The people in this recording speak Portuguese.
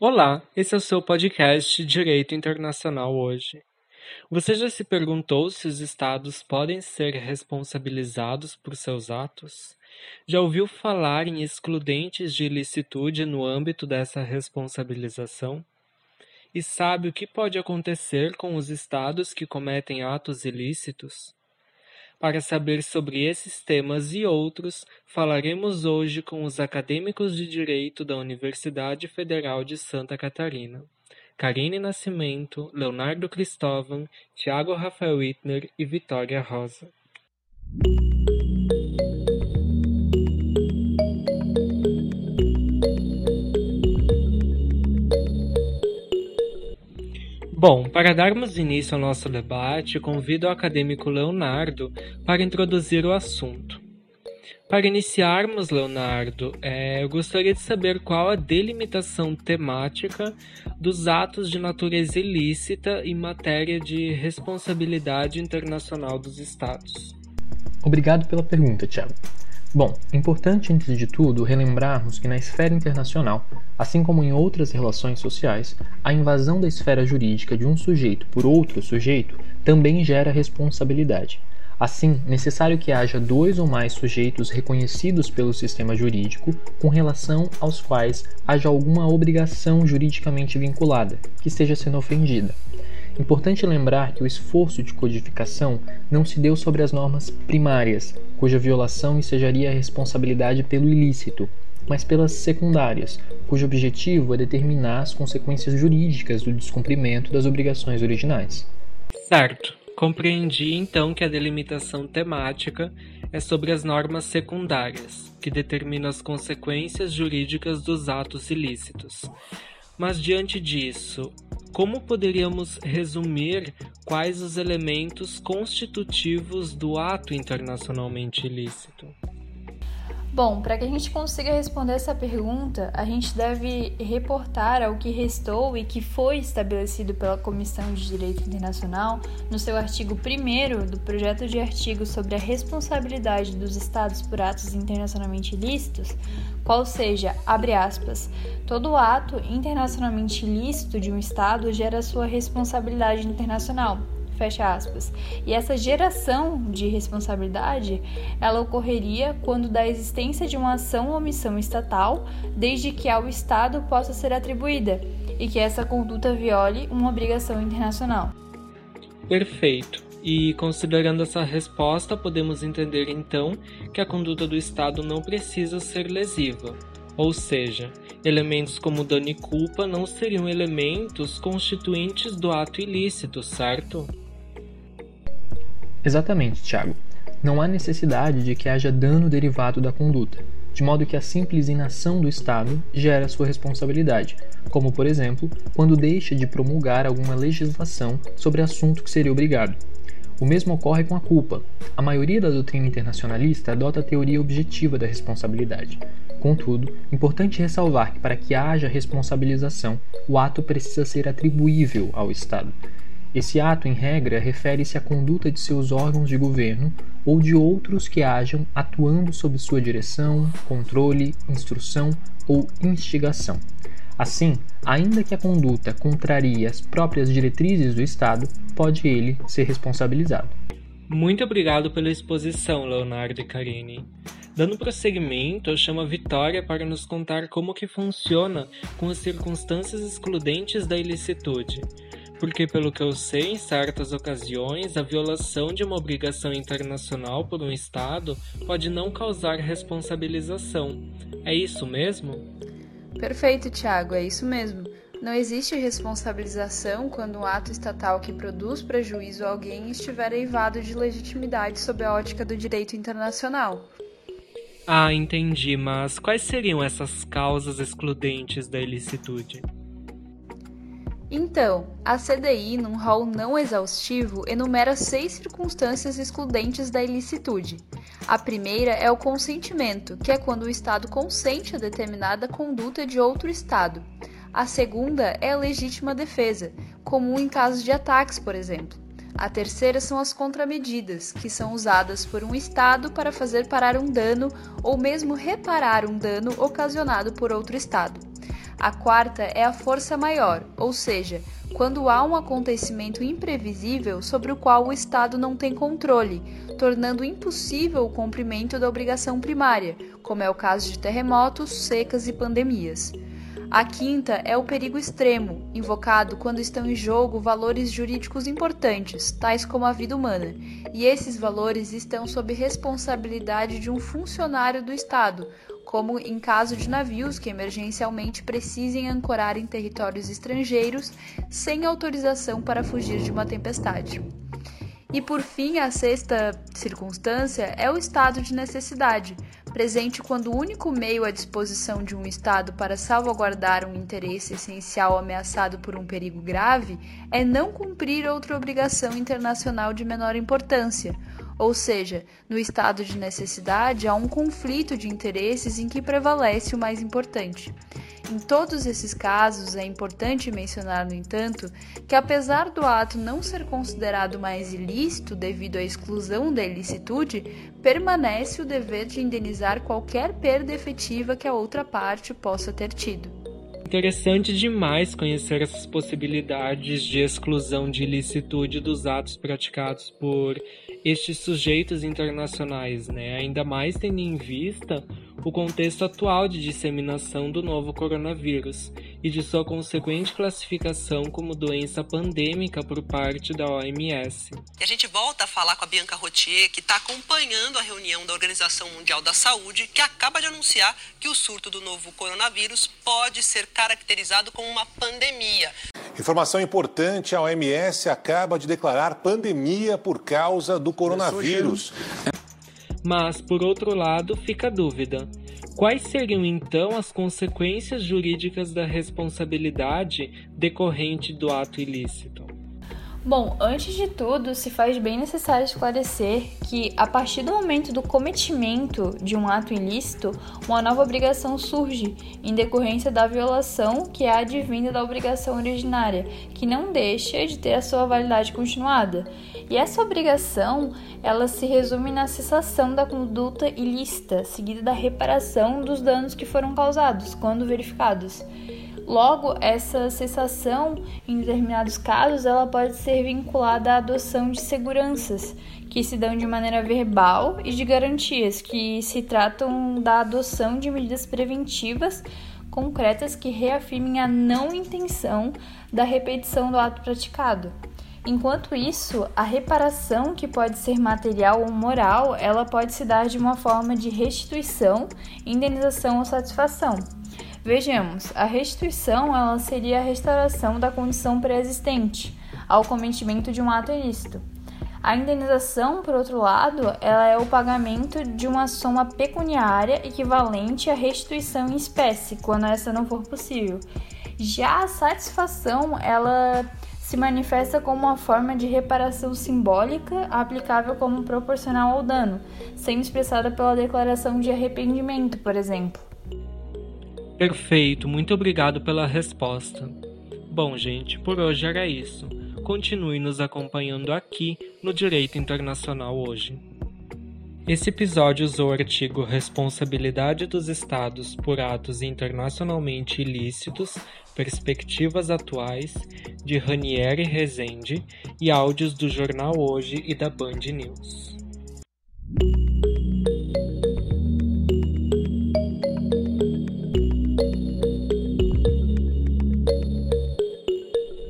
Olá, esse é o seu podcast Direito Internacional hoje. Você já se perguntou se os estados podem ser responsabilizados por seus atos? Já ouviu falar em excludentes de ilicitude no âmbito dessa responsabilização? E sabe o que pode acontecer com os estados que cometem atos ilícitos? Para saber sobre esses temas e outros, falaremos hoje com os acadêmicos de Direito da Universidade Federal de Santa Catarina. Karine Nascimento, Leonardo Cristóvão, Tiago Rafael Wittner e Vitória Rosa. Bom, para darmos início ao nosso debate, convido o acadêmico Leonardo para introduzir o assunto. Para iniciarmos, Leonardo, é, eu gostaria de saber qual a delimitação temática dos atos de natureza ilícita em matéria de responsabilidade internacional dos Estados. Obrigado pela pergunta, Tiago. Bom, importante antes de tudo relembrarmos que na esfera internacional, assim como em outras relações sociais, a invasão da esfera jurídica de um sujeito por outro sujeito também gera responsabilidade. Assim, necessário que haja dois ou mais sujeitos reconhecidos pelo sistema jurídico com relação aos quais haja alguma obrigação juridicamente vinculada que esteja sendo ofendida. Importante lembrar que o esforço de codificação não se deu sobre as normas primárias, cuja violação ensejaria a responsabilidade pelo ilícito, mas pelas secundárias, cujo objetivo é determinar as consequências jurídicas do descumprimento das obrigações originais. Certo. Compreendi então que a delimitação temática é sobre as normas secundárias, que determinam as consequências jurídicas dos atos ilícitos. Mas diante disso, como poderíamos resumir quais os elementos constitutivos do ato internacionalmente ilícito? Bom, para que a gente consiga responder essa pergunta, a gente deve reportar ao que restou e que foi estabelecido pela Comissão de Direito Internacional no seu artigo 1 do projeto de artigo sobre a responsabilidade dos Estados por atos internacionalmente ilícitos, qual seja, abre aspas, todo ato internacionalmente ilícito de um Estado gera sua responsabilidade internacional, fecha aspas. E essa geração de responsabilidade, ela ocorreria quando da existência de uma ação ou omissão estatal, desde que ao Estado possa ser atribuída e que essa conduta viole uma obrigação internacional. Perfeito. E considerando essa resposta, podemos entender então que a conduta do Estado não precisa ser lesiva, ou seja, elementos como dano e culpa não seriam elementos constituintes do ato ilícito, certo? Exatamente, Tiago. Não há necessidade de que haja dano derivado da conduta, de modo que a simples inação do Estado gera sua responsabilidade, como, por exemplo, quando deixa de promulgar alguma legislação sobre assunto que seria obrigado. O mesmo ocorre com a culpa. A maioria da doutrina internacionalista adota a teoria objetiva da responsabilidade. Contudo, importante ressalvar que para que haja responsabilização, o ato precisa ser atribuível ao Estado, esse ato, em regra, refere-se à conduta de seus órgãos de governo ou de outros que hajam atuando sob sua direção, controle, instrução ou instigação. Assim, ainda que a conduta contrarie as próprias diretrizes do Estado, pode ele ser responsabilizado. Muito obrigado pela exposição, Leonardo e Karine. Dando prosseguimento, eu chamo a Vitória para nos contar como que funciona com as circunstâncias excludentes da ilicitude porque, pelo que eu sei, em certas ocasiões, a violação de uma obrigação internacional por um Estado pode não causar responsabilização. É isso mesmo? Perfeito, Tiago, é isso mesmo. Não existe responsabilização quando um ato estatal que produz prejuízo a alguém estiver eivado de legitimidade sob a ótica do direito internacional. Ah, entendi, mas quais seriam essas causas excludentes da ilicitude? Então, a CDI, num rol não exaustivo, enumera seis circunstâncias excludentes da ilicitude. A primeira é o consentimento, que é quando o Estado consente a determinada conduta de outro Estado. A segunda é a legítima defesa, comum em casos de ataques, por exemplo. A terceira são as contramedidas, que são usadas por um Estado para fazer parar um dano ou mesmo reparar um dano ocasionado por outro Estado. A quarta é a força maior, ou seja, quando há um acontecimento imprevisível sobre o qual o Estado não tem controle, tornando impossível o cumprimento da obrigação primária, como é o caso de terremotos, secas e pandemias. A quinta é o perigo extremo, invocado quando estão em jogo valores jurídicos importantes, tais como a vida humana, e esses valores estão sob responsabilidade de um funcionário do Estado, como em caso de navios que emergencialmente precisem ancorar em territórios estrangeiros sem autorização para fugir de uma tempestade. E por fim, a sexta circunstância é o estado de necessidade, presente quando o único meio à disposição de um Estado para salvaguardar um interesse essencial ameaçado por um perigo grave é não cumprir outra obrigação internacional de menor importância, ou seja, no estado de necessidade há um conflito de interesses em que prevalece o mais importante. Em todos esses casos, é importante mencionar, no entanto, que apesar do ato não ser considerado mais ilícito devido à exclusão da ilicitude, permanece o dever de indenizar qualquer perda efetiva que a outra parte possa ter tido. Interessante demais conhecer essas possibilidades de exclusão de ilicitude dos atos praticados por estes sujeitos internacionais, né? ainda mais tendo em vista o contexto atual de disseminação do novo coronavírus e de sua consequente classificação como doença pandêmica por parte da OMS. E a gente volta a falar com a Bianca Rotier, que está acompanhando a reunião da Organização Mundial da Saúde, que acaba de anunciar que o surto do novo coronavírus pode ser caracterizado como uma pandemia. Informação importante: a OMS acaba de declarar pandemia por causa do coronavírus. Mas, por outro lado, fica a dúvida: quais seriam então as consequências jurídicas da responsabilidade decorrente do ato ilícito? Bom, antes de tudo, se faz bem necessário esclarecer que, a partir do momento do cometimento de um ato ilícito, uma nova obrigação surge, em decorrência da violação que é advinda da obrigação originária, que não deixa de ter a sua validade continuada. E essa obrigação, ela se resume na cessação da conduta ilícita, seguida da reparação dos danos que foram causados, quando verificados. Logo, essa cessação, em determinados casos, ela pode ser vinculada à adoção de seguranças, que se dão de maneira verbal, e de garantias, que se tratam da adoção de medidas preventivas concretas que reafirmem a não intenção da repetição do ato praticado. Enquanto isso, a reparação, que pode ser material ou moral, ela pode se dar de uma forma de restituição, indenização ou satisfação. Vejamos, a restituição ela seria a restauração da condição pré-existente ao cometimento de um ato ilícito. A indenização, por outro lado, ela é o pagamento de uma soma pecuniária equivalente à restituição em espécie, quando essa não for possível. Já a satisfação, ela se manifesta como uma forma de reparação simbólica aplicável como proporcional ao dano, sendo expressada pela declaração de arrependimento, por exemplo. Perfeito, muito obrigado pela resposta. Bom, gente, por hoje era isso. Continue nos acompanhando aqui no Direito Internacional hoje. Esse episódio usou o artigo Responsabilidade dos Estados por Atos Internacionalmente Ilícitos, Perspectivas Atuais, de Ranieri Rezende, e áudios do Jornal Hoje e da Band News.